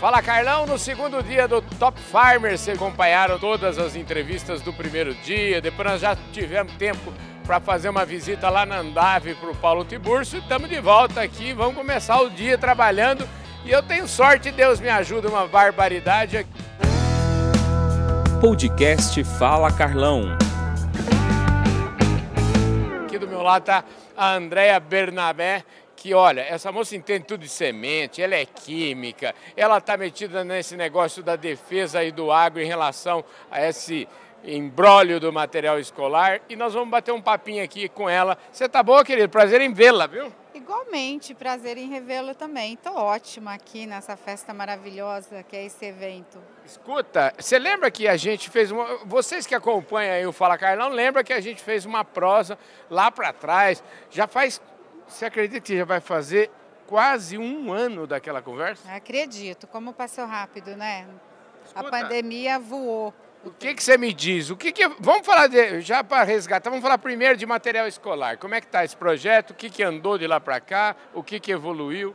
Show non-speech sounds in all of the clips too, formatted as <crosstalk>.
Fala Carlão, no segundo dia do Top Farmer, vocês acompanharam todas as entrevistas do primeiro dia, depois nós já tivemos tempo para fazer uma visita lá na Andave para o Paulo Tiburcio e estamos de volta aqui, vamos começar o dia trabalhando e eu tenho sorte, Deus me ajuda, uma barbaridade aqui. Podcast Fala Carlão. Aqui do meu lado está a Andréa Bernabé, que olha, essa moça entende tudo de semente, ela é química, ela está metida nesse negócio da defesa e do agro em relação a esse embrólio do material escolar e nós vamos bater um papinho aqui com ela. Você tá boa, querido? Prazer em vê-la, viu? Igualmente, prazer em revê-lo também. Estou ótima aqui nessa festa maravilhosa que é esse evento. Escuta, você lembra que a gente fez uma. Vocês que acompanham aí o Fala Carlão, lembra que a gente fez uma prosa lá para trás. Já faz você acredita que já vai fazer quase um ano daquela conversa? Acredito, como passou rápido, né? Escuta, a pandemia voou. O que, que você me diz? O que, que vamos falar de, já para resgatar? Vamos falar primeiro de material escolar. Como é que está esse projeto? O que, que andou de lá para cá? O que, que evoluiu?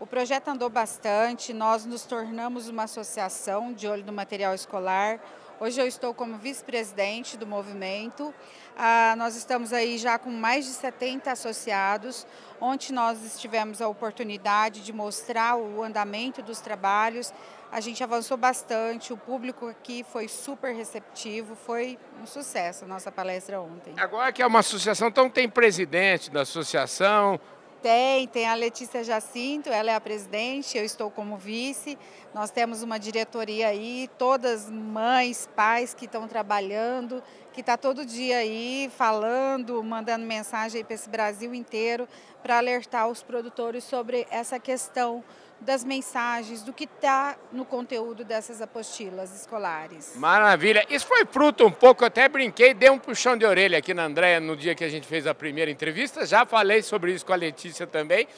O projeto andou bastante. Nós nos tornamos uma associação de olho no material escolar. Hoje eu estou como vice-presidente do movimento. Ah, nós estamos aí já com mais de 70 associados, onde nós tivemos a oportunidade de mostrar o andamento dos trabalhos. A gente avançou bastante, o público aqui foi super receptivo, foi um sucesso a nossa palestra ontem. Agora que é uma associação, então tem presidente da associação, tem, tem a Letícia Jacinto, ela é a presidente, eu estou como vice. Nós temos uma diretoria aí, todas mães, pais que estão trabalhando, que está todo dia aí falando, mandando mensagem para esse Brasil inteiro para alertar os produtores sobre essa questão das mensagens, do que está no conteúdo dessas apostilas escolares. Maravilha. Isso foi fruto um pouco, eu até brinquei, dei um puxão de orelha aqui na Andréia no dia que a gente fez a primeira entrevista, já falei sobre isso com a Letícia também.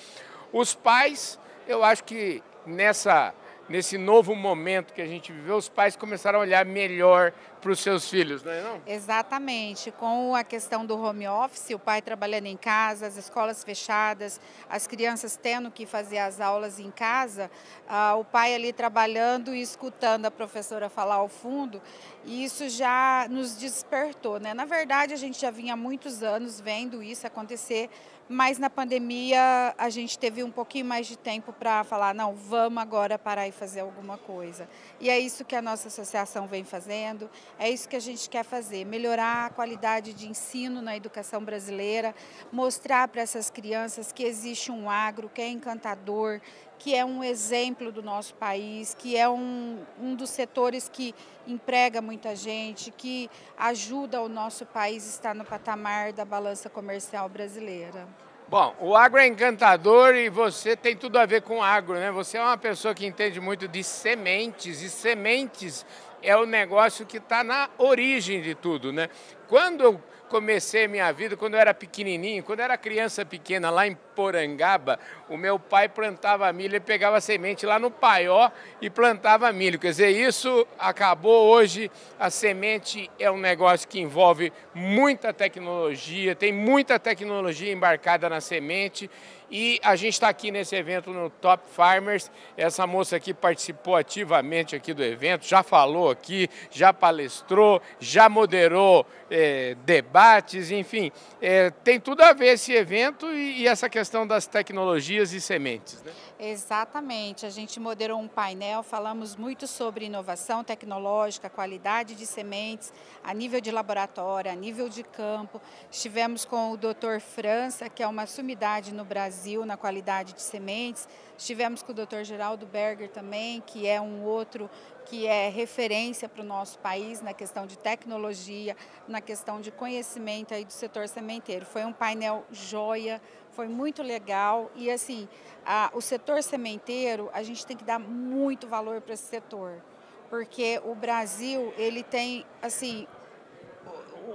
Os pais, eu acho que nessa nesse novo momento que a gente viveu, os pais começaram a olhar melhor para os seus filhos, não é não? Exatamente. Com a questão do home office, o pai trabalhando em casa, as escolas fechadas, as crianças tendo que fazer as aulas em casa, uh, o pai ali trabalhando e escutando a professora falar ao fundo, e isso já nos despertou, né? Na verdade, a gente já vinha há muitos anos vendo isso acontecer, mas na pandemia a gente teve um pouquinho mais de tempo para falar, não, vamos agora parar e fazer alguma coisa. E é isso que a nossa associação vem fazendo, é isso que a gente quer fazer, melhorar a qualidade de ensino na educação brasileira, mostrar para essas crianças que existe um agro que é encantador, que é um exemplo do nosso país, que é um, um dos setores que emprega muita gente, que ajuda o nosso país a estar no patamar da balança comercial brasileira. Bom, o agro é encantador e você tem tudo a ver com agro, né? Você é uma pessoa que entende muito de sementes e sementes é o negócio que está na origem de tudo, né? Quando eu comecei minha vida, quando eu era pequenininho, quando eu era criança pequena lá em Porangaba, o meu pai plantava milho, ele pegava semente lá no paió e plantava milho. Quer dizer, isso acabou hoje, a semente é um negócio que envolve muita tecnologia, tem muita tecnologia embarcada na semente e a gente está aqui nesse evento no Top Farmers. Essa moça aqui participou ativamente aqui do evento, já falou aqui, já palestrou, já moderou é, debates, enfim. É, tem tudo a ver esse evento e, e essa questão das tecnologias e sementes. Né? Exatamente. A gente moderou um painel, falamos muito sobre inovação tecnológica, qualidade de sementes, a nível de laboratório, a nível de campo. Estivemos com o Dr. França, que é uma sumidade no Brasil na qualidade de sementes. Estivemos com o Dr. Geraldo Berger também, que é um outro que é referência para o nosso país na questão de tecnologia, na questão de conhecimento aí do setor sementeiro. Foi um painel joia, foi muito legal. E assim, a, o setor sementeiro, a gente tem que dar muito valor para esse setor, porque o Brasil, ele tem assim,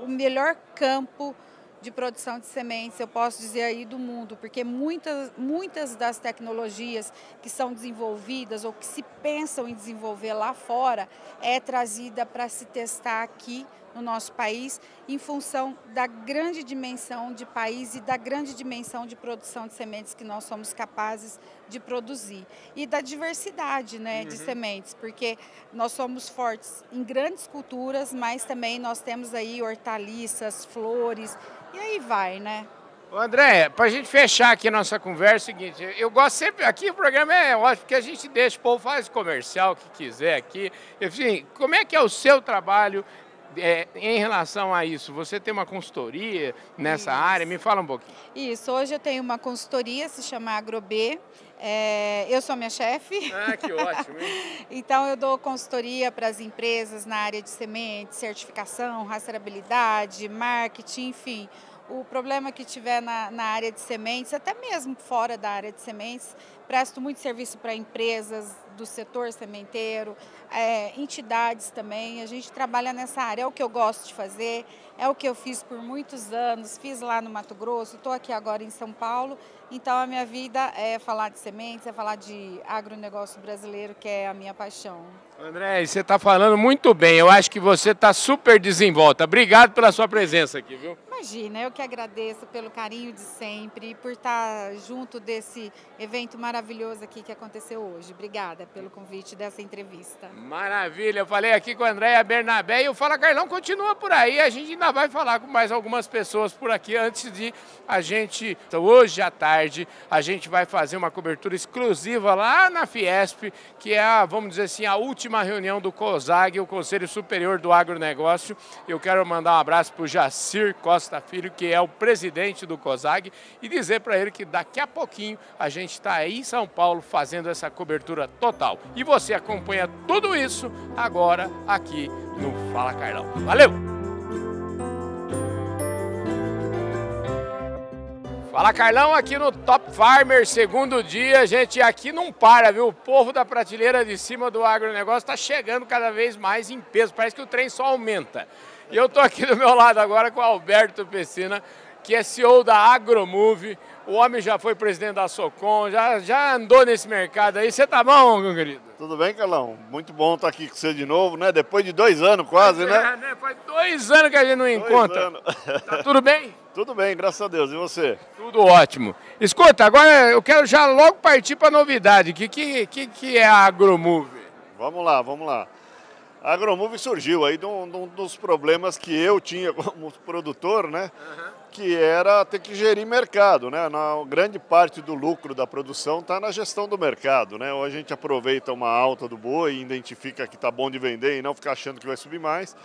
o melhor campo de produção de sementes, eu posso dizer aí do mundo, porque muitas, muitas das tecnologias que são desenvolvidas ou que se pensam em desenvolver lá fora é trazida para se testar aqui no nosso país, em função da grande dimensão de país e da grande dimensão de produção de sementes que nós somos capazes de produzir. E da diversidade né, uhum. de sementes, porque nós somos fortes em grandes culturas, mas também nós temos aí hortaliças, flores, e aí vai, né? André, para a gente fechar aqui nossa conversa, é o seguinte, eu gosto sempre, aqui o programa é ótimo, porque a gente deixa, o povo faz comercial que quiser aqui. Enfim, como é que é o seu trabalho é, em relação a isso? Você tem uma consultoria nessa isso. área? Me fala um pouquinho. Isso, hoje eu tenho uma consultoria, se chama AgroB. É, eu sou minha chefe. Ah, que ótimo. <laughs> Então, eu dou consultoria para as empresas na área de sementes, certificação, rastreabilidade, marketing, enfim o problema que tiver na, na, área de sementes, até mesmo fora da área de sementes, presto muito serviço para empresas do setor sementeiro, é, entidades também. A gente trabalha nessa área, é o que eu gosto de fazer, é o que eu fiz por muitos anos, fiz lá no Mato Grosso, estou aqui agora em São Paulo. Então a minha vida é falar de sementes, é falar de agronegócio brasileiro, que é a minha paixão. André, você está falando muito bem. Eu acho que você está super desenvolta. Obrigado pela sua presença aqui, viu? Imagina, eu que agradeço pelo carinho de sempre e por estar junto desse evento maravilhoso aqui que aconteceu hoje. Obrigada pelo convite dessa entrevista. Maravilha, eu falei aqui com a Andréia Bernabé e o Fala Carlão continua por aí. A gente ainda vai falar com mais algumas pessoas por aqui antes de a gente, então, hoje à tarde, a gente vai fazer uma cobertura exclusiva lá na Fiesp, que é a, vamos dizer assim, a última reunião do COSAG, o Conselho Superior do Agronegócio. Eu quero mandar um abraço para o Jacir Costa Filho, que é o presidente do COSAG, e dizer para ele que daqui a pouquinho a gente está aí em São Paulo fazendo essa cobertura total. E você acompanha tudo isso agora aqui no Fala Carlão. Valeu! Fala Carlão, aqui no Top Farmer, segundo dia, gente aqui não para, viu? O povo da prateleira de cima do agronegócio está chegando cada vez mais em peso, parece que o trem só aumenta. E eu estou aqui do meu lado agora com o Alberto Pessina, que é CEO da Agromove, o homem já foi presidente da Socom, já, já andou nesse mercado aí. Você tá bom, meu querido? Tudo bem, Carlão? Muito bom estar aqui com você de novo, né? Depois de dois anos quase, é, né? né? Faz dois anos que a gente não dois encontra. Anos. Tá tudo bem? Tudo bem, graças a Deus. E você? Tudo ótimo. Escuta, agora eu quero já logo partir para a novidade. O que, que, que é a Agromove? Vamos lá, vamos lá. A Agromove surgiu aí de um, de um dos problemas que eu tinha <laughs> como produtor, né? Uhum que era ter que gerir mercado, né? Na grande parte do lucro da produção está na gestão do mercado, né? Ou a gente aproveita uma alta do boi e identifica que está bom de vender e não ficar achando que vai subir mais,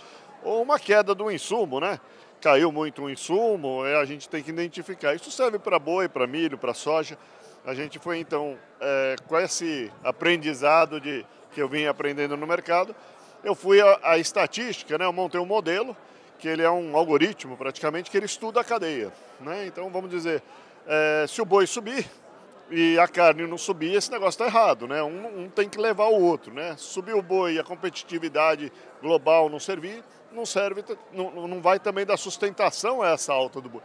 ou uma queda do insumo, né? Caiu muito o insumo, é, a gente tem que identificar. Isso serve para boi, para milho, para soja. A gente foi então é, com esse aprendizado de que eu vim aprendendo no mercado, eu fui a estatística, né? Eu montei um modelo que ele é um algoritmo praticamente que ele estuda a cadeia. Né? Então vamos dizer, é, se o boi subir e a carne não subir, esse negócio está errado. Né? Um, um, tem que levar o outro. Né? Subir o boi e a competitividade global não servir, não serve, não, não vai também dar sustentação a essa alta do boi.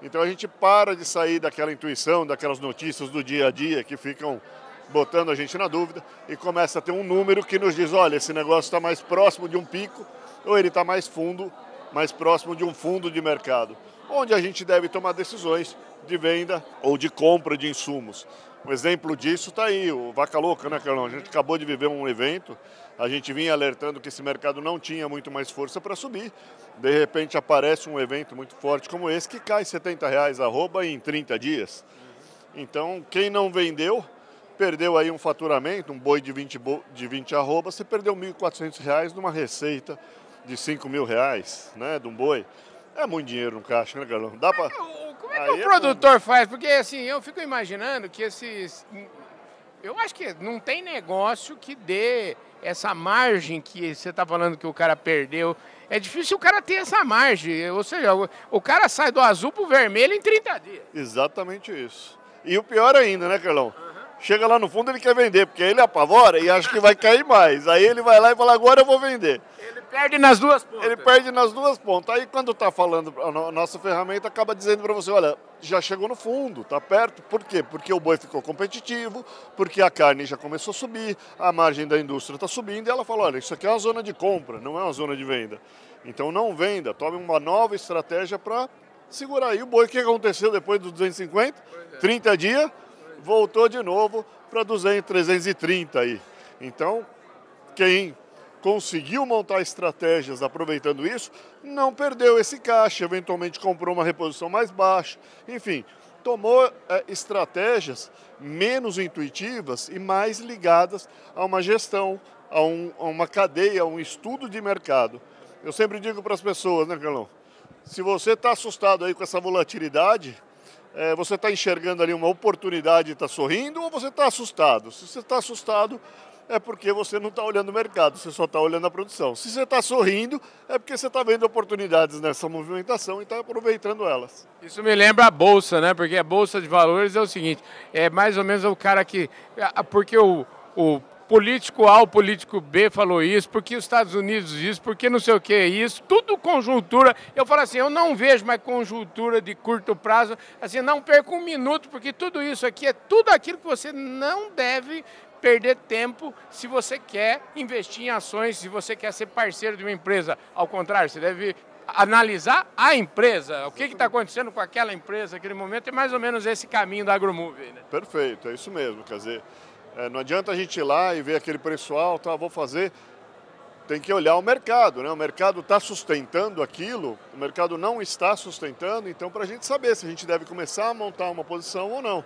Então a gente para de sair daquela intuição, daquelas notícias do dia a dia que ficam botando a gente na dúvida e começa a ter um número que nos diz, olha, esse negócio está mais próximo de um pico ou ele está mais fundo mais próximo de um fundo de mercado, onde a gente deve tomar decisões de venda ou de compra de insumos. Um exemplo disso está aí, o Vaca Louca, né, Carlão? A gente acabou de viver um evento, a gente vinha alertando que esse mercado não tinha muito mais força para subir. De repente aparece um evento muito forte como esse que cai 70 reais arroba em 30 dias. Então, quem não vendeu, perdeu aí um faturamento, um boi de 20, de 20 arroba, você perdeu R$ 1.400 numa receita de 5 mil reais, né, de um boi, é muito dinheiro no caixa, né, Carlão? Dá pra... Como é que Aí o é produtor faz? Porque, assim, eu fico imaginando que esses... Eu acho que não tem negócio que dê essa margem que você está falando que o cara perdeu. É difícil o cara ter essa margem. Ou seja, o cara sai do azul para o vermelho em 30 dias. Exatamente isso. E o pior ainda, né, Carlão? Uhum. Chega lá no fundo ele quer vender, porque ele apavora e acha que vai cair mais. Aí ele vai lá e fala, agora eu vou vender. Ele perde nas duas pontas. Ele perde nas duas pontas. Aí quando está falando, a nossa ferramenta acaba dizendo para você, olha, já chegou no fundo, está perto. Por quê? Porque o boi ficou competitivo, porque a carne já começou a subir, a margem da indústria está subindo, e ela fala, olha, isso aqui é uma zona de compra, não é uma zona de venda. Então não venda, tome uma nova estratégia para segurar aí o boi. O que aconteceu depois dos 250? 30 é. dias, voltou de novo para 200, 330 aí. Então, quem conseguiu montar estratégias aproveitando isso, não perdeu esse caixa, eventualmente comprou uma reposição mais baixa, enfim, tomou é, estratégias menos intuitivas e mais ligadas a uma gestão, a, um, a uma cadeia, a um estudo de mercado. Eu sempre digo para as pessoas, né, Carlão? Se você está assustado aí com essa volatilidade, é, você está enxergando ali uma oportunidade e está sorrindo ou você está assustado? Se você está assustado, é porque você não está olhando o mercado, você só está olhando a produção. Se você está sorrindo, é porque você está vendo oportunidades nessa movimentação e está aproveitando elas. Isso me lembra a Bolsa, né? Porque a Bolsa de Valores é o seguinte, é mais ou menos o cara que... Porque o, o político A, o político B falou isso, porque os Estados Unidos isso, porque não sei o que é isso, tudo conjuntura. Eu falo assim, eu não vejo mais conjuntura de curto prazo, assim, não perca um minuto, porque tudo isso aqui é tudo aquilo que você não deve perder tempo se você quer investir em ações, se você quer ser parceiro de uma empresa. Ao contrário, você deve analisar a empresa, o que está acontecendo com aquela empresa naquele momento, é mais ou menos esse caminho da AgroMove. Né? Perfeito, é isso mesmo. Quer dizer, é, não adianta a gente ir lá e ver aquele preço alto, ah, vou fazer. Tem que olhar o mercado, né? O mercado está sustentando aquilo, o mercado não está sustentando, então para a gente saber se a gente deve começar a montar uma posição ou não.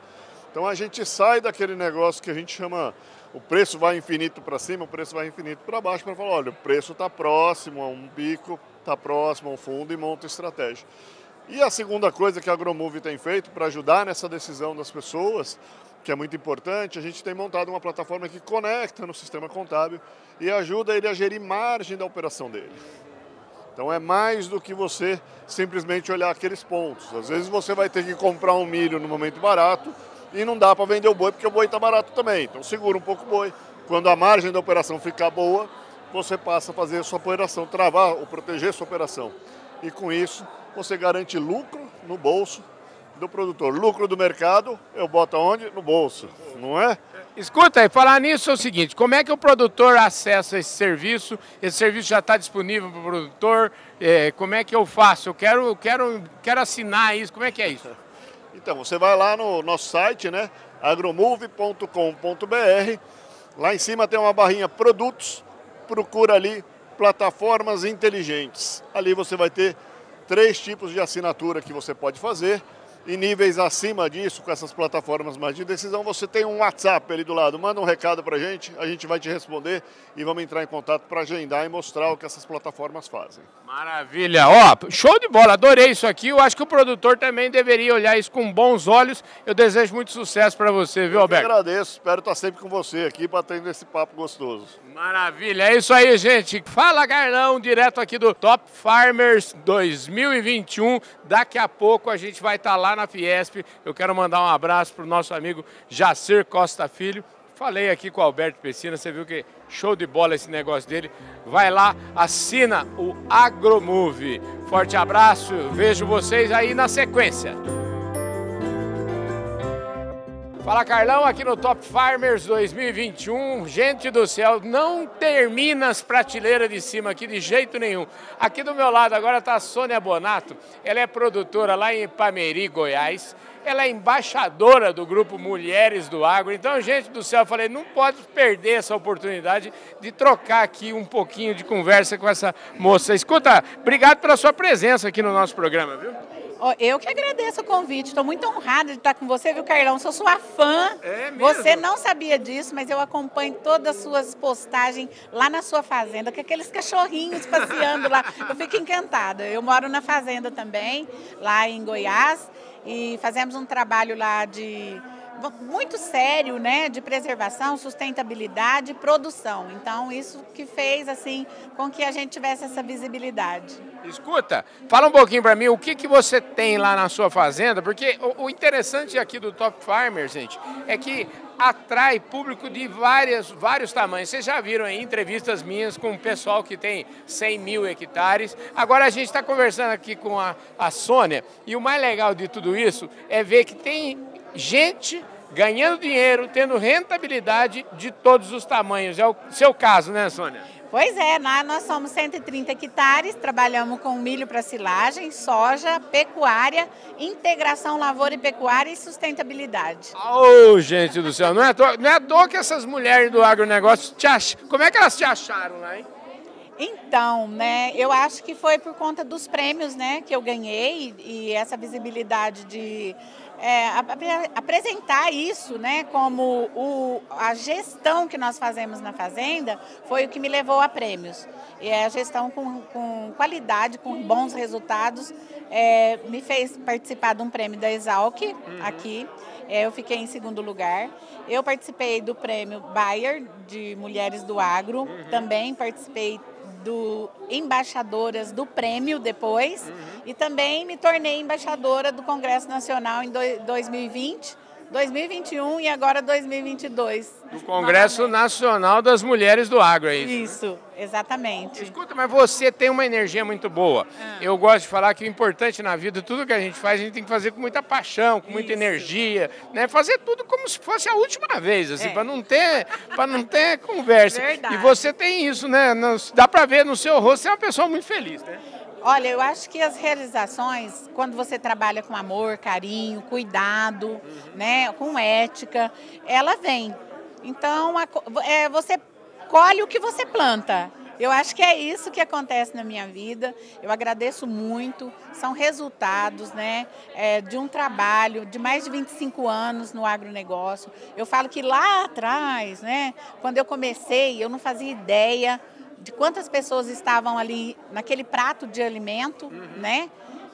Então a gente sai daquele negócio que a gente chama o preço vai infinito para cima, o preço vai infinito para baixo, para falar, olha, o preço está próximo a um pico, está próximo a um fundo e monta estratégia. E a segunda coisa que a AgroMove tem feito para ajudar nessa decisão das pessoas, que é muito importante, a gente tem montado uma plataforma que conecta no sistema contábil e ajuda ele a gerir margem da operação dele. Então é mais do que você simplesmente olhar aqueles pontos. Às vezes você vai ter que comprar um milho no momento barato, e não dá para vender o boi porque o boi está barato também. Então segura um pouco o boi. Quando a margem da operação ficar boa, você passa a fazer a sua operação, travar ou proteger a sua operação. E com isso, você garante lucro no bolso do produtor. Lucro do mercado, eu boto onde? No bolso, não é? Escuta, e falar nisso é o seguinte, como é que o produtor acessa esse serviço? Esse serviço já está disponível para o produtor? É, como é que eu faço? Eu quero, quero, quero assinar isso, como é que é isso? <laughs> Então, você vai lá no nosso site, né? agromove.com.br. Lá em cima tem uma barrinha produtos, procura ali plataformas inteligentes. Ali você vai ter três tipos de assinatura que você pode fazer. E níveis acima disso, com essas plataformas mais de decisão, você tem um WhatsApp ali do lado. Manda um recado para a gente, a gente vai te responder e vamos entrar em contato para agendar e mostrar o que essas plataformas fazem. Maravilha! Ó, show de bola, adorei isso aqui. Eu acho que o produtor também deveria olhar isso com bons olhos. Eu desejo muito sucesso para você, viu, Alberto? Eu agradeço, espero estar sempre com você aqui para ter esse papo gostoso. Maravilha, é isso aí, gente. Fala, Garlão, direto aqui do Top Farmers 2021. Daqui a pouco a gente vai estar lá na Fiesp. Eu quero mandar um abraço para o nosso amigo Jacer Costa Filho. Falei aqui com o Alberto Pessina, você viu que show de bola esse negócio dele. Vai lá, assina o Agromove. Forte abraço, vejo vocês aí na sequência. Fala Carlão, aqui no Top Farmers 2021. Gente do céu, não termina as prateleiras de cima aqui de jeito nenhum. Aqui do meu lado agora está a Sônia Bonato. Ela é produtora lá em Pameri, Goiás. Ela é embaixadora do grupo Mulheres do Agro. Então, gente do céu, eu falei, não pode perder essa oportunidade de trocar aqui um pouquinho de conversa com essa moça. Escuta, obrigado pela sua presença aqui no nosso programa, viu? Eu que agradeço o convite, estou muito honrada de estar com você, viu, Carlão? Sou sua fã. É mesmo? Você não sabia disso, mas eu acompanho todas as suas postagens lá na sua fazenda, com aqueles cachorrinhos passeando lá. Eu fico encantada. Eu moro na fazenda também, lá em Goiás, e fazemos um trabalho lá de muito sério, né, de preservação, sustentabilidade e produção. Então, isso que fez assim com que a gente tivesse essa visibilidade. Escuta, fala um pouquinho para mim o que, que você tem lá na sua fazenda, porque o, o interessante aqui do Top Farmer, gente, é que atrai público de várias, vários tamanhos. Vocês já viram aí entrevistas minhas com o pessoal que tem 100 mil hectares. Agora a gente está conversando aqui com a, a Sônia e o mais legal de tudo isso é ver que tem gente ganhando dinheiro, tendo rentabilidade de todos os tamanhos. É o seu caso, né, Sônia? Pois é, nós somos 130 hectares, trabalhamos com milho para silagem, soja, pecuária, integração lavoura e pecuária e sustentabilidade. Oh, gente do céu, não é à não é à toa que essas mulheres do agronegócio te ach... Como é que elas te acharam lá, hein? Então, né, eu acho que foi por conta dos prêmios, né, que eu ganhei e essa visibilidade de é, apresentar isso, né, como o, a gestão que nós fazemos na fazenda foi o que me levou a prêmios. E é a gestão com, com qualidade, com bons resultados, é, me fez participar de um prêmio da Exalc uhum. aqui. É, eu fiquei em segundo lugar. Eu participei do prêmio Bayer de Mulheres do Agro. Uhum. Também participei do embaixadoras do prêmio depois uhum. e também me tornei embaixadora do Congresso Nacional em 2020 2021 e agora 2022. Do Congresso Nacional das Mulheres do Agro, é isso? Isso, exatamente. Escuta, mas você tem uma energia muito boa. Ah. Eu gosto de falar que o importante na vida, tudo que a gente faz, a gente tem que fazer com muita paixão, com muita isso. energia, né? Fazer tudo como se fosse a última vez, assim, é. para não ter, para não ter conversa. Verdade. E você tem isso, né? Dá para ver no seu rosto, você é uma pessoa muito feliz, né? Olha, eu acho que as realizações, quando você trabalha com amor, carinho, cuidado, uhum. né, com ética, ela vem. Então, a, é, você colhe o que você planta. Eu acho que é isso que acontece na minha vida. Eu agradeço muito. São resultados né, é, de um trabalho de mais de 25 anos no agronegócio. Eu falo que lá atrás, né, quando eu comecei, eu não fazia ideia de quantas pessoas estavam ali naquele prato de alimento, uhum. né?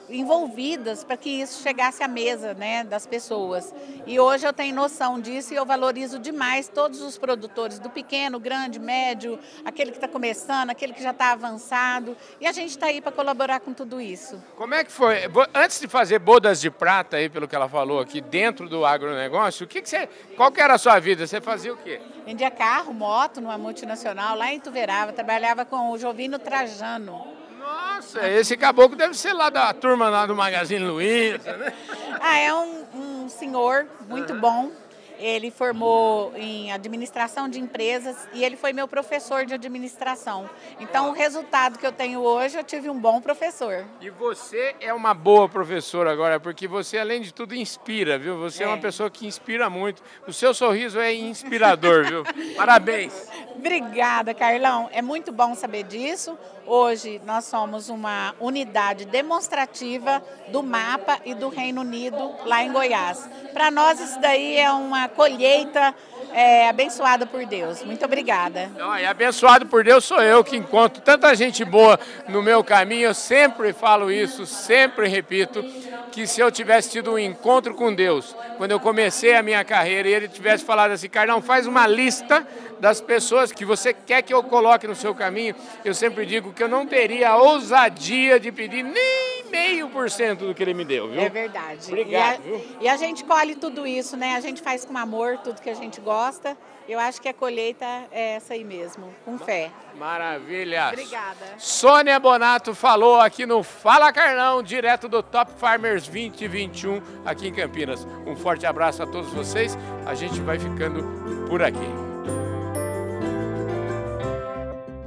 Envolvidas para que isso chegasse à mesa né, das pessoas. E hoje eu tenho noção disso e eu valorizo demais todos os produtores, do pequeno, grande, médio, aquele que está começando, aquele que já está avançado. E a gente está aí para colaborar com tudo isso. Como é que foi? Antes de fazer bodas de prata, aí, pelo que ela falou aqui, dentro do agronegócio, o que, que você. Qual que era a sua vida? Você fazia o quê? Vendia carro, moto numa multinacional lá em Tuverava, trabalhava com o Jovino Trajano. Nossa, esse caboclo deve ser lá da turma lá do Magazine Luiza, né? Ah, é um, um senhor muito uhum. bom ele formou em administração de empresas e ele foi meu professor de administração. Então, o resultado que eu tenho hoje, eu tive um bom professor. E você é uma boa professora agora, porque você, além de tudo, inspira, viu? Você é, é uma pessoa que inspira muito. O seu sorriso é inspirador, viu? <laughs> Parabéns. Obrigada, Carlão. É muito bom saber disso. Hoje nós somos uma unidade demonstrativa do mapa e do Reino Unido lá em Goiás. Para nós isso daí é uma colheita é, abençoada por Deus. Muito obrigada. Não, e abençoado por Deus sou eu que encontro tanta gente boa no meu caminho. Eu sempre falo isso, sempre repito, que se eu tivesse tido um encontro com Deus, quando eu comecei a minha carreira, e ele tivesse falado assim, Carlão, faz uma lista das pessoas que você quer que eu coloque no seu caminho, eu sempre digo que eu não teria a ousadia de pedir nem meio por cento do que ele me deu, viu? É verdade. Obrigado. E a, e a, gente colhe tudo isso, né? A gente faz com amor tudo que a gente gosta. Eu acho que a colheita é essa aí mesmo, com fé. Maravilha. Obrigada. Sônia Bonato falou aqui no Fala Carlão, direto do Top Farmers 2021 aqui em Campinas. Um forte abraço a todos vocês. A gente vai ficando por aqui.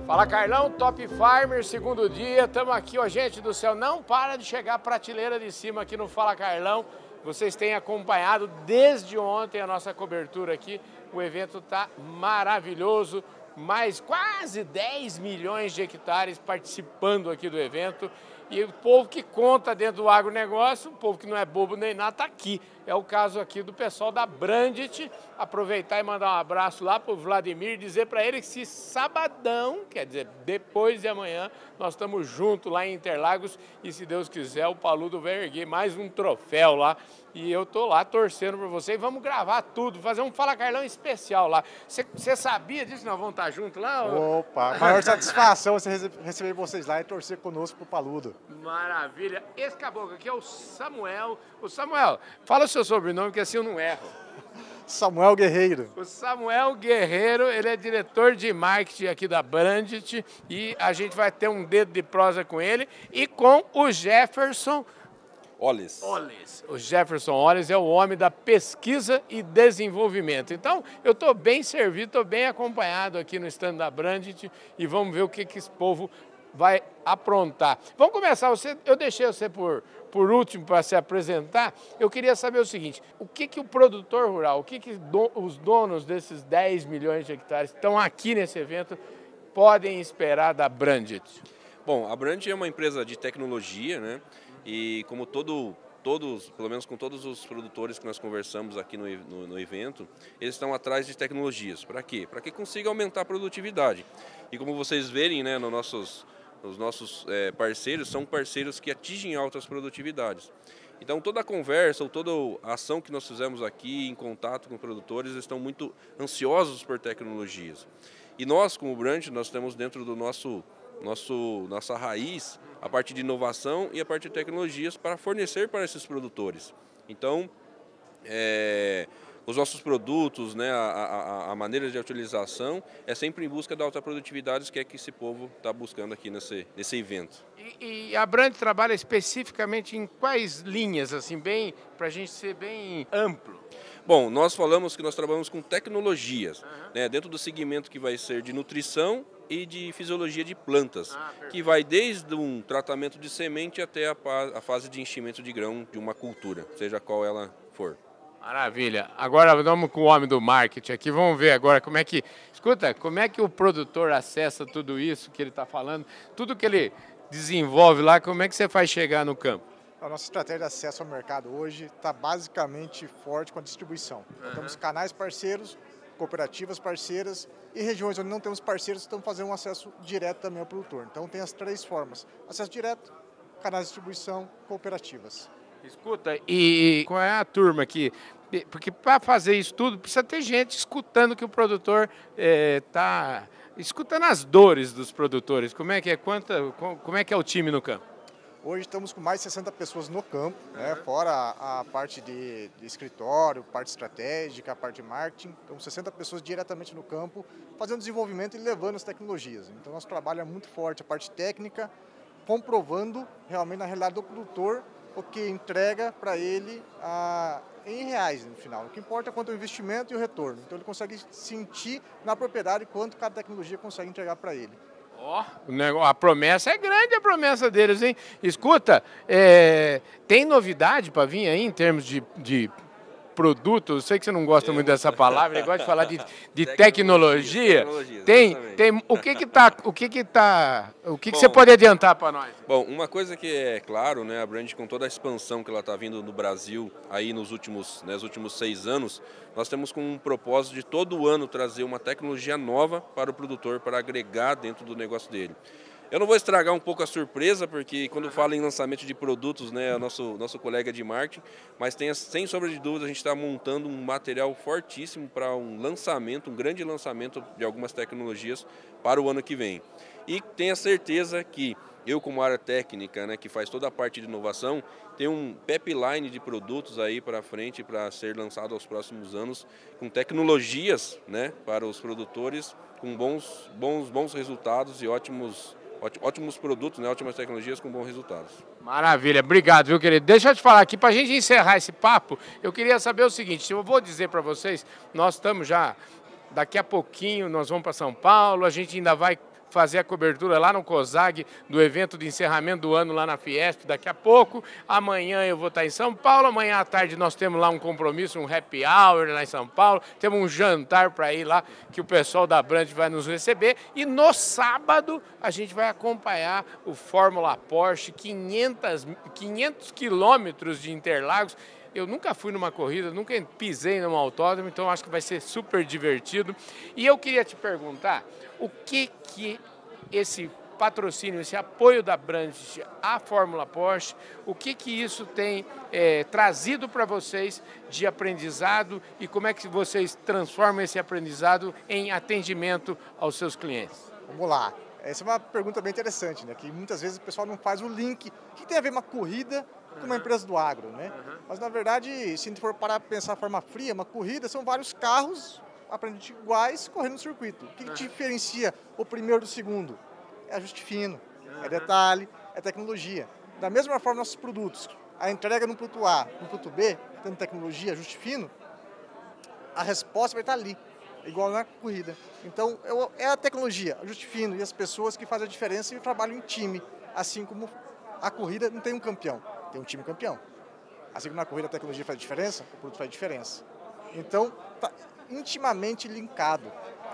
Fala Carlão, Top Farmer, segundo dia, estamos aqui, ó, gente do céu, não para de chegar a prateleira de cima aqui no Fala Carlão. Vocês têm acompanhado desde ontem a nossa cobertura aqui, o evento está maravilhoso, mais quase 10 milhões de hectares participando aqui do evento. E o povo que conta dentro do agronegócio, o povo que não é bobo nem nada, está aqui. É o caso aqui do pessoal da Brandit. Aproveitar e mandar um abraço lá para o Vladimir, dizer para ele que se sabadão, quer dizer, depois de amanhã, nós estamos juntos lá em Interlagos e se Deus quiser, o Paludo vai erguer mais um troféu lá e eu tô lá torcendo por você. E vamos gravar tudo, fazer um Fala Carlão especial lá. Você sabia disso? Nós vamos estar juntos lá? Opa, maior satisfação você receber vocês lá e torcer conosco pro Paludo. Maravilha. Esse caboclo aqui é o Samuel. O Samuel, fala o seu sobrenome que assim eu não erro. Samuel Guerreiro. O Samuel Guerreiro, ele é diretor de marketing aqui da Brandit e a gente vai ter um dedo de prosa com ele e com o Jefferson. Olles. O Jefferson Olles é o homem da pesquisa e desenvolvimento. Então, eu estou bem servido, estou bem acompanhado aqui no stand da Brandit e vamos ver o que, que esse povo vai aprontar. Vamos começar. Você, eu deixei você por, por último para se apresentar. Eu queria saber o seguinte: o que, que o produtor rural, o que, que do, os donos desses 10 milhões de hectares que estão aqui nesse evento podem esperar da Brandit? Bom, a Brand é uma empresa de tecnologia, né? E como todo, todos, pelo menos com todos os produtores que nós conversamos aqui no, no, no evento, eles estão atrás de tecnologias. Para quê? Para que consiga aumentar a produtividade. E como vocês verem, né, no nossos, os nossos é, parceiros são parceiros que atingem altas produtividades. Então toda a conversa ou toda a ação que nós fizemos aqui em contato com produtores estão muito ansiosos por tecnologias. E nós, como Brand, nós temos dentro do nosso, nosso nossa raiz a parte de inovação e a parte de tecnologias para fornecer para esses produtores. Então, é, os nossos produtos, né, a, a, a, maneira de utilização é sempre em busca da alta produtividade, que é que esse povo está buscando aqui nesse, nesse evento. E, e a Brand trabalha especificamente em quais linhas, assim, bem para a gente ser bem amplo? Bom, nós falamos que nós trabalhamos com tecnologias, uhum. né, dentro do segmento que vai ser de nutrição e de fisiologia de plantas, ah, que vai desde um tratamento de semente até a, a fase de enchimento de grão de uma cultura, seja qual ela for. Maravilha. Agora vamos com o homem do marketing aqui. Vamos ver agora como é que. Escuta, como é que o produtor acessa tudo isso que ele está falando, tudo que ele desenvolve lá, como é que você faz chegar no campo? A nossa estratégia de acesso ao mercado hoje está basicamente forte com a distribuição. Uhum. Temos canais parceiros, cooperativas parceiras e regiões onde não temos parceiros estão fazendo um acesso direto também ao produtor. Então tem as três formas: acesso direto, canais de distribuição, cooperativas. Escuta, e qual é a turma aqui? Porque para fazer isso tudo precisa ter gente escutando que o produtor está é, escutando as dores dos produtores. Como é que é? Quanta, como é que é o time no campo? Hoje estamos com mais de 60 pessoas no campo, né, fora a, a parte de, de, escritório, parte estratégica, a parte de marketing. Então, 60 pessoas diretamente no campo, fazendo desenvolvimento e levando as tecnologias. Então, nosso trabalho é muito forte, a parte técnica, comprovando realmente na realidade do produtor o que entrega para ele a, em reais no final. O que importa é quanto o investimento e o retorno. Então, ele consegue sentir na propriedade quanto cada tecnologia consegue entregar para ele. Ó, a promessa é grande, a promessa deles, hein? Escuta, é, tem novidade para vir aí em termos de, de produto, eu sei que você não gosta muito dessa palavra, ele gosta de falar de, de tecnologia. tecnologia tem, tem o que que tá, o que que tá, o que, que você pode adiantar para nós? Bom, uma coisa que é claro, né, a Brand com toda a expansão que ela está vindo no Brasil aí nos últimos, né, nos últimos seis anos, nós temos com um propósito de todo ano trazer uma tecnologia nova para o produtor para agregar dentro do negócio dele. Eu não vou estragar um pouco a surpresa, porque quando fala em lançamento de produtos, né, nosso, nosso colega de marketing, mas tem, sem sombra de dúvida, a gente está montando um material fortíssimo para um lançamento, um grande lançamento de algumas tecnologias para o ano que vem. E tenha certeza que eu como área técnica, né, que faz toda a parte de inovação, tem um pipeline de produtos aí para frente para ser lançado aos próximos anos com tecnologias, né, para os produtores com bons bons bons resultados e ótimos ótimos produtos, né, ótimas tecnologias com bons resultados. Maravilha, obrigado, viu, querido? Deixa eu te falar aqui, para a gente encerrar esse papo, eu queria saber o seguinte: eu vou dizer para vocês, nós estamos já, daqui a pouquinho, nós vamos para São Paulo, a gente ainda vai fazer a cobertura lá no COSAG do evento de encerramento do ano lá na Fiesp daqui a pouco. Amanhã eu vou estar em São Paulo, amanhã à tarde nós temos lá um compromisso, um happy hour lá em São Paulo, temos um jantar para ir lá que o pessoal da Brand vai nos receber e no sábado a gente vai acompanhar o Fórmula Porsche 500, 500 quilômetros de Interlagos. Eu nunca fui numa corrida, nunca pisei num autódromo, então acho que vai ser super divertido. E eu queria te perguntar, o que que esse patrocínio, esse apoio da Brandt à Fórmula Porsche, o que que isso tem é, trazido para vocês de aprendizado e como é que vocês transformam esse aprendizado em atendimento aos seus clientes? Vamos lá. Essa é uma pergunta bem interessante, né? Que muitas vezes o pessoal não faz o link. O que tem a ver uma corrida uma empresa do agro, né? Mas na verdade, se a gente for parar para pensar de forma fria, uma corrida são vários carros aparentemente iguais correndo no circuito. O que, que diferencia o primeiro do segundo? É ajuste fino, é detalhe, é tecnologia. Da mesma forma, nossos produtos, a entrega no produto A, no produto B, tendo tecnologia, ajuste fino, a resposta vai estar ali, igual na corrida. Então, é a tecnologia, ajuste fino e as pessoas que fazem a diferença e o trabalho em time. Assim como a corrida não tem um campeão, tem um time campeão. Assim como na corrida a tecnologia faz diferença, o produto faz diferença. Então, tá intimamente linkado.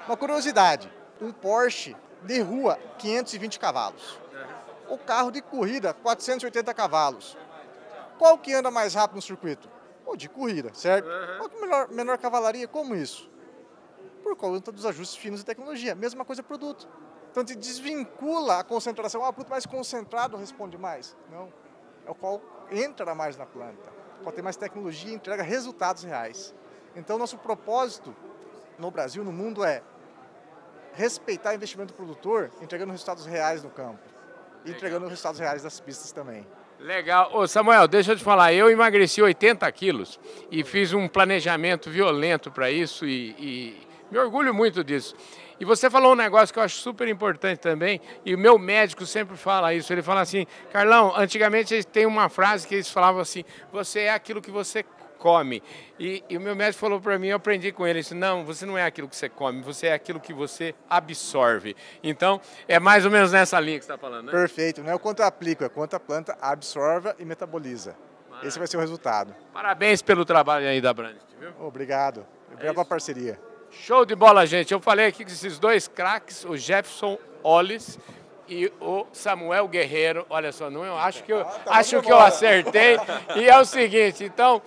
Uma curiosidade, um Porsche de rua, 520 cavalos. O carro de corrida, 480 cavalos. Qual que anda mais rápido no circuito? O de corrida, certo? Qual que é menor, menor cavalaria? Como isso? Por conta dos ajustes finos de tecnologia. Mesma coisa produto. Então, te desvincula a concentração. Ah, o produto mais concentrado responde mais. Não. É o qual entra mais na planta. Pode ter mais tecnologia e entrega resultados reais. Então, nosso propósito no Brasil, no mundo, é respeitar o investimento do produtor, entregando resultados reais no campo. E entregando resultados reais das pistas também. Legal. Ô Samuel, deixa eu te falar, eu emagreci 80 quilos e fiz um planejamento violento para isso e, e me orgulho muito disso. E você falou um negócio que eu acho super importante também, e o meu médico sempre fala isso. Ele fala assim, Carlão, antigamente tem uma frase que eles falavam assim: você é aquilo que você come. E, e o meu médico falou para mim, eu aprendi com ele, disse, não, você não é aquilo que você come, você é aquilo que você absorve. Então, é mais ou menos nessa linha que você está falando, né? Perfeito, não é o quanto eu aplico, é quanto a planta absorve e metaboliza. Maravilha. Esse vai ser o resultado. Parabéns pelo trabalho aí da Brand, viu? Obrigado. Obrigado é pela parceria. Show de bola, gente. Eu falei aqui que esses dois craques, o Jefferson Ollis e o Samuel Guerreiro. Olha só, não eu acho que eu tá acho que eu acertei. E é o seguinte, então,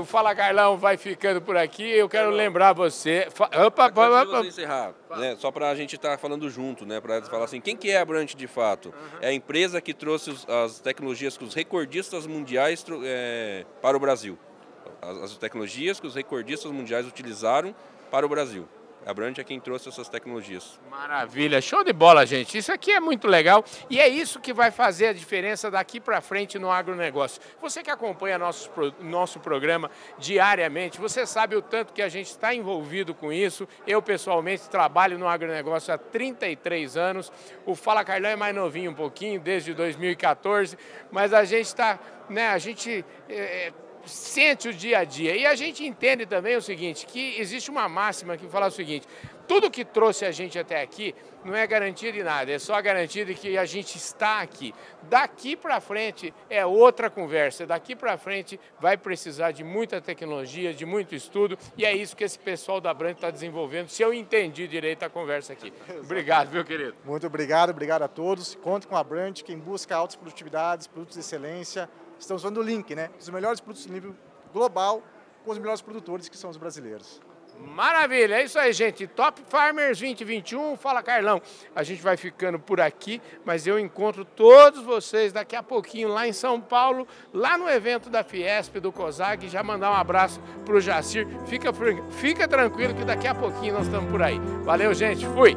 o Fala Carlão vai ficando por aqui. Eu quero lembrar você. Opa, opa, opa. Você encerrar, né, só para a gente estar tá falando junto, né, para falar assim, quem que é a Brant de fato? Uhum. É a empresa que trouxe os, as tecnologias que os recordistas mundiais é, para o Brasil. As, as tecnologias que os recordistas mundiais utilizaram para o Brasil. A Brand é quem trouxe essas tecnologias. Maravilha, show de bola, gente. Isso aqui é muito legal e é isso que vai fazer a diferença daqui para frente no agronegócio. Você que acompanha nosso, nosso programa diariamente, você sabe o tanto que a gente está envolvido com isso. Eu, pessoalmente, trabalho no agronegócio há 33 anos. O Fala Carlão é mais novinho um pouquinho, desde 2014, mas a gente está, né, a gente... É, sente o dia a dia. E a gente entende também o seguinte, que existe uma máxima que fala o seguinte, tudo que trouxe a gente até aqui não é garantia de nada, é só a garantia de que a gente está aqui. Daqui para frente é outra conversa, daqui para frente vai precisar de muita tecnologia, de muito estudo, e é isso que esse pessoal da Brand está desenvolvendo, se eu entendi direito a conversa aqui. <laughs> Obrigado, meu querido. Muito obrigado, obrigado a todos. Conte com a Brand, quem busca altas produtividades, produtos de excelência, estamos usando o link, né? Os melhores produtos nível global com os melhores produtores que são os brasileiros. Maravilha, é isso aí, gente. Top Farmers 2021, fala Carlão. A gente vai ficando por aqui, mas eu encontro todos vocês daqui a pouquinho lá em São Paulo, lá no evento da Fiesp, do COSAG. Já mandar um abraço para o Jacir. Fica, fica tranquilo que daqui a pouquinho nós estamos por aí. Valeu, gente. Fui!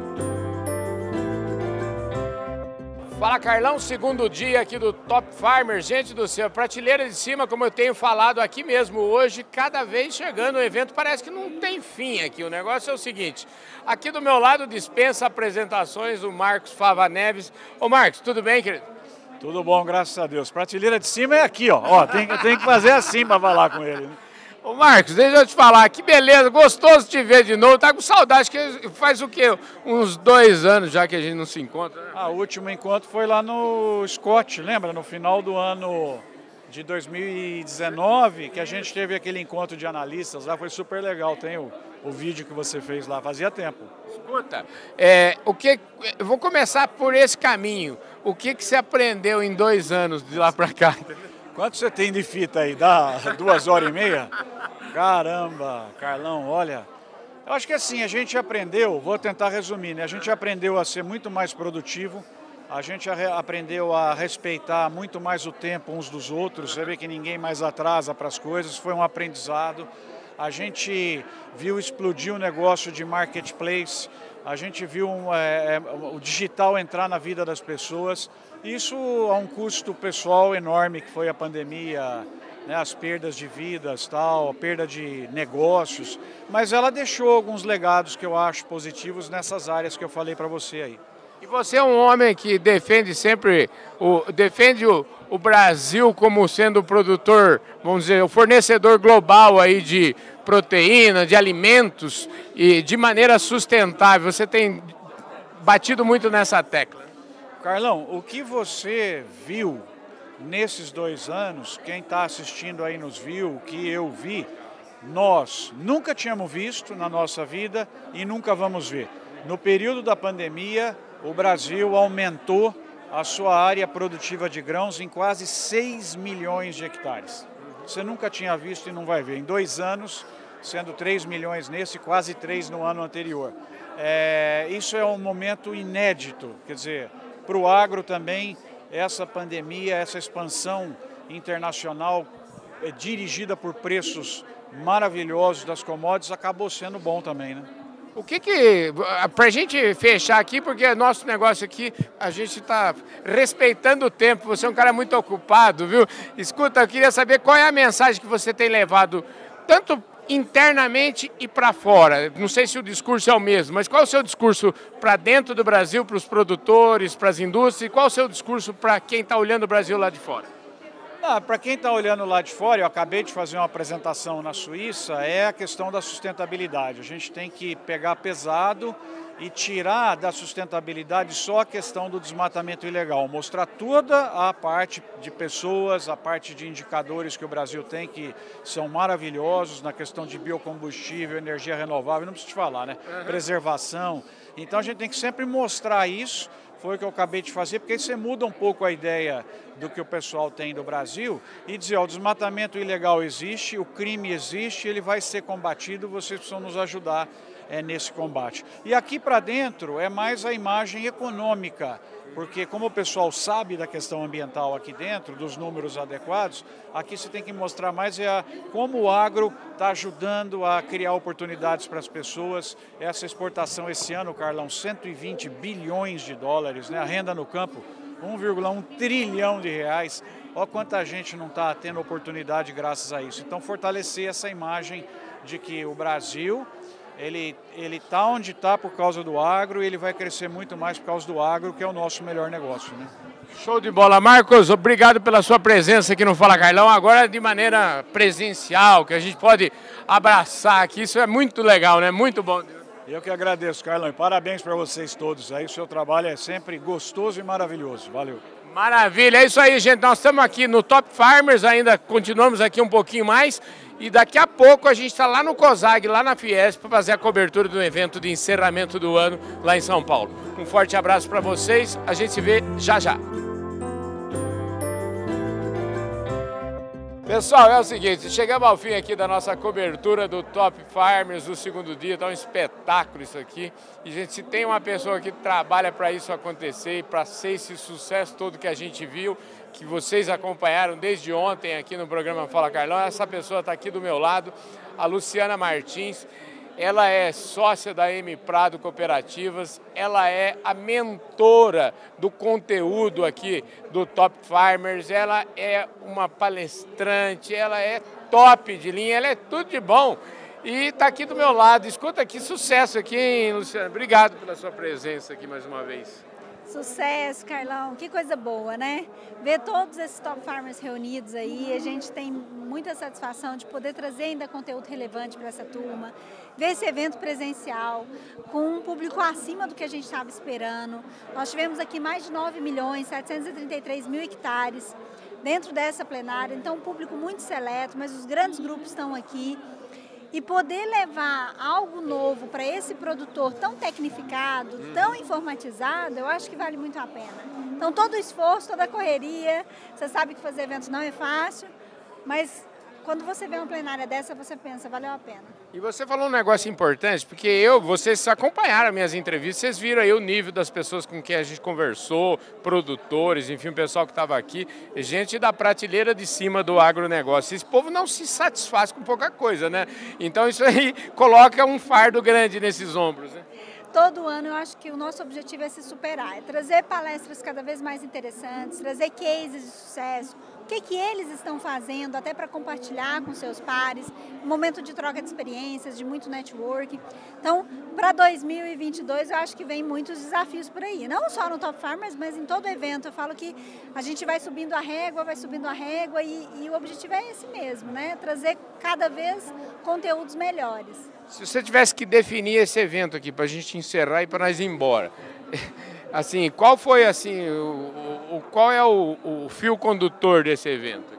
Fala Carlão, segundo dia aqui do Top Farmer, gente do céu, prateleira de cima, como eu tenho falado aqui mesmo hoje, cada vez chegando o evento, parece que não tem fim aqui. O negócio é o seguinte, aqui do meu lado dispensa apresentações o Marcos Fava Neves. Ô Marcos, tudo bem, querido? Tudo bom, graças a Deus. Prateleira de cima é aqui, ó. ó tem, tem que fazer assim para falar com ele. Né? Ô Marcos, deixa eu te falar, que beleza, gostoso te ver de novo. Tá com saudade, que faz o quê? Uns dois anos já que a gente não se encontra, né? Ah, o último encontro foi lá no Scott, lembra? No final do ano de 2019, que a gente teve aquele encontro de analistas lá, foi super legal. Tem o, o vídeo que você fez lá, fazia tempo. Escuta, é, o que, eu vou começar por esse caminho. O que, que você aprendeu em dois anos de lá para cá? <laughs> Quanto você tem de fita aí? Dá duas horas e meia? Caramba, Carlão, olha. Eu acho que assim, a gente aprendeu, vou tentar resumir, né? A gente aprendeu a ser muito mais produtivo, a gente aprendeu a respeitar muito mais o tempo uns dos outros, você vê que ninguém mais atrasa para as coisas, foi um aprendizado. a gente viu explodir o negócio de marketplace, a gente viu um, é, é, o digital entrar na vida das pessoas. Isso a um custo pessoal enorme que foi a pandemia, né, as perdas de vidas, tal, a perda de negócios, mas ela deixou alguns legados que eu acho positivos nessas áreas que eu falei para você aí. E você é um homem que defende sempre, o, defende o, o Brasil como sendo o produtor, vamos dizer, o fornecedor global aí de proteína, de alimentos e de maneira sustentável. Você tem batido muito nessa tecla. Carlão, o que você viu nesses dois anos, quem está assistindo aí nos viu, o que eu vi, nós nunca tínhamos visto na nossa vida e nunca vamos ver. No período da pandemia, o Brasil aumentou a sua área produtiva de grãos em quase 6 milhões de hectares. Você nunca tinha visto e não vai ver. Em dois anos, sendo 3 milhões nesse, quase 3 no ano anterior. É, isso é um momento inédito, quer dizer, para o agro também, essa pandemia, essa expansão internacional é, dirigida por preços maravilhosos das commodities acabou sendo bom também, né? O que que, para a gente fechar aqui, porque nosso negócio aqui, a gente está respeitando o tempo, você é um cara muito ocupado, viu? Escuta, eu queria saber qual é a mensagem que você tem levado, tanto internamente e para fora. Não sei se o discurso é o mesmo, mas qual é o seu discurso para dentro do Brasil, para os produtores, para as indústrias, e qual é o seu discurso para quem está olhando o Brasil lá de fora? Ah, Para quem está olhando lá de fora, eu acabei de fazer uma apresentação na Suíça, é a questão da sustentabilidade. A gente tem que pegar pesado e tirar da sustentabilidade só a questão do desmatamento ilegal, mostrar toda a parte de pessoas, a parte de indicadores que o Brasil tem que são maravilhosos na questão de biocombustível, energia renovável, não preciso te falar, né? Uhum. Preservação. Então a gente tem que sempre mostrar isso foi o que eu acabei de fazer, porque aí você muda um pouco a ideia do que o pessoal tem do Brasil e dizer, ó, o desmatamento ilegal existe, o crime existe, ele vai ser combatido, vocês precisam nos ajudar é, nesse combate. E aqui para dentro é mais a imagem econômica porque como o pessoal sabe da questão ambiental aqui dentro, dos números adequados, aqui você tem que mostrar mais é a, como o agro está ajudando a criar oportunidades para as pessoas. Essa exportação esse ano, Carlão, 120 bilhões de dólares, né? a renda no campo, 1,1 trilhão de reais. Olha quanta gente não está tendo oportunidade graças a isso. Então, fortalecer essa imagem de que o Brasil ele ele está onde está por causa do agro e ele vai crescer muito mais por causa do agro, que é o nosso melhor negócio. Né? Show de bola. Marcos, obrigado pela sua presença aqui no Fala Carlão, agora de maneira presencial, que a gente pode abraçar aqui, isso é muito legal, né? Muito bom. Eu que agradeço, Carlão, e parabéns para vocês todos aí, o seu trabalho é sempre gostoso e maravilhoso. Valeu. Maravilha, é isso aí, gente. Nós estamos aqui no Top Farmers, ainda continuamos aqui um pouquinho mais. E daqui a pouco a gente está lá no COSAG, lá na Fiesp, para fazer a cobertura do evento de encerramento do ano lá em São Paulo. Um forte abraço para vocês, a gente se vê já já. Pessoal, é o seguinte, chegamos ao fim aqui da nossa cobertura do Top Farmers do segundo dia, está um espetáculo isso aqui. E, gente, se tem uma pessoa que trabalha para isso acontecer e para ser esse sucesso todo que a gente viu, que vocês acompanharam desde ontem aqui no programa Fala Carlão. Essa pessoa está aqui do meu lado, a Luciana Martins. Ela é sócia da M Prado Cooperativas, ela é a mentora do conteúdo aqui do Top Farmers, ela é uma palestrante, ela é top de linha, ela é tudo de bom. E está aqui do meu lado. Escuta que sucesso aqui, hein, Luciana? Obrigado pela sua presença aqui mais uma vez. Sucesso, Carlão. Que coisa boa, né? Ver todos esses top farmers reunidos aí, a gente tem muita satisfação de poder trazer ainda conteúdo relevante para essa turma. Ver esse evento presencial com um público acima do que a gente estava esperando. Nós tivemos aqui mais de 9 milhões, 733 mil hectares dentro dessa plenária, então um público muito seleto, mas os grandes grupos estão aqui e poder levar algo novo para esse produtor tão tecnificado, uhum. tão informatizado, eu acho que vale muito a pena. Então, todo o esforço, toda a correria, você sabe que fazer eventos não é fácil, mas quando você vê uma plenária dessa, você pensa, valeu a pena. E você falou um negócio importante, porque eu, vocês acompanharam minhas entrevistas, vocês viram aí o nível das pessoas com quem a gente conversou, produtores, enfim, o pessoal que estava aqui, gente da prateleira de cima do agronegócio. Esse povo não se satisfaz com pouca coisa, né? Então isso aí <laughs> coloca um fardo grande nesses ombros, né? todo ano eu acho que o nosso objetivo é se superar, é trazer palestras cada vez mais interessantes, trazer cases de sucesso, que, que eles estão fazendo, até para compartilhar com seus pares, momento de troca de experiências, de muito network. Então, para 2022 eu acho que vem muitos desafios por aí, não só no Top Farmers, mas em todo evento. Eu falo que a gente vai subindo a régua, vai subindo a régua e, e o objetivo é esse mesmo, né? Trazer cada vez conteúdos melhores. Se você tivesse que definir esse evento aqui para a gente encerrar e para nós ir embora, assim, qual foi assim, o, o qual é o, o, fio condutor desse evento?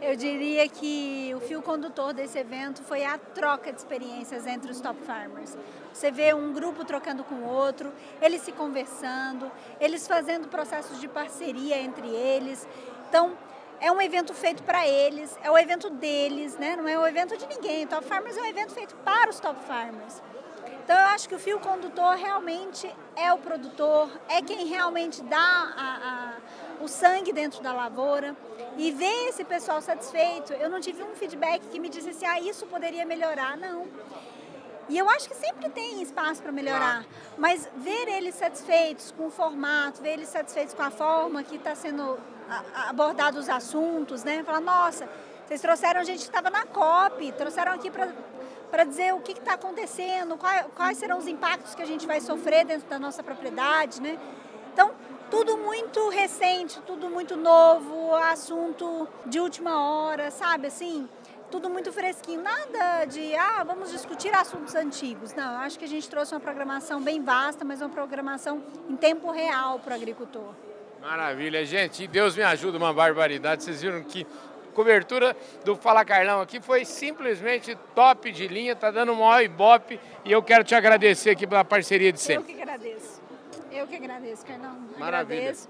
Eu diria que o fio condutor desse evento foi a troca de experiências entre os top farmers. Você vê um grupo trocando com o outro, eles se conversando, eles fazendo processos de parceria entre eles. Então, é um evento feito para eles, é o evento deles, né? não é o evento de ninguém. Top Farmers é um evento feito para os Top Farmers. Então eu acho que o fio condutor realmente é o produtor, é quem realmente dá a, a, o sangue dentro da lavoura e ver esse pessoal satisfeito. Eu não tive um feedback que me dissesse, ah, isso poderia melhorar. Não. E eu acho que sempre tem espaço para melhorar, mas ver eles satisfeitos com o formato, ver eles satisfeitos com a forma que está sendo abordado os assuntos, né? Falar, nossa, vocês trouxeram gente que estava na COP, trouxeram aqui para dizer o que está acontecendo, quais, quais serão os impactos que a gente vai sofrer dentro da nossa propriedade, né? Então, tudo muito recente, tudo muito novo, assunto de última hora, sabe assim? Tudo muito fresquinho, nada de, ah, vamos discutir assuntos antigos. Não, acho que a gente trouxe uma programação bem vasta, mas uma programação em tempo real para o agricultor. Maravilha, gente. E Deus me ajuda, uma barbaridade. Vocês viram que cobertura do Fala Carlão aqui foi simplesmente top de linha, tá dando um maior ibope e eu quero te agradecer aqui pela parceria de sempre. Eu que agradeço. Eu que agradeço, Carlão. Maravilha. Agradeço.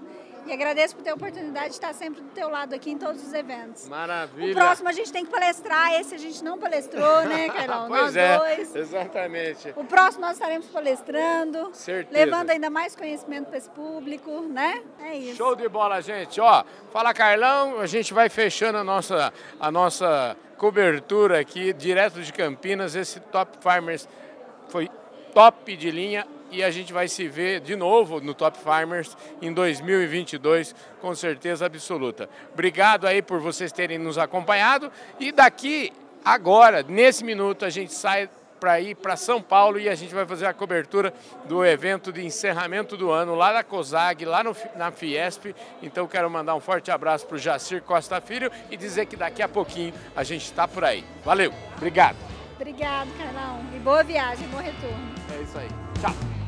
E agradeço por ter a oportunidade de estar sempre do teu lado aqui em todos os eventos. Maravilha. O próximo a gente tem que palestrar, esse a gente não palestrou, né, <laughs> Carlão? pois nós é, dois. Exatamente. O próximo nós estaremos palestrando. Certeza. Levando ainda mais conhecimento para esse público, né? É isso. Show de bola, gente. Ó, fala Carlão, a gente vai fechando a nossa, a nossa cobertura aqui, direto de Campinas. Esse Top Farmers foi top de linha e a gente vai se ver de novo no Top Farmers em 2022, com certeza absoluta. Obrigado aí por vocês terem nos acompanhado e daqui agora, nesse minuto, a gente sai para ir para São Paulo e a gente vai fazer a cobertura do evento de encerramento do ano lá da COSAG, lá no, na Fiesp. Então quero mandar um forte abraço para o Jacir Costa Filho e dizer que daqui a pouquinho a gente está por aí. Valeu, obrigado. Obrigado, Carlão. E boa viagem, bom retorno. É isso aí. Tchau.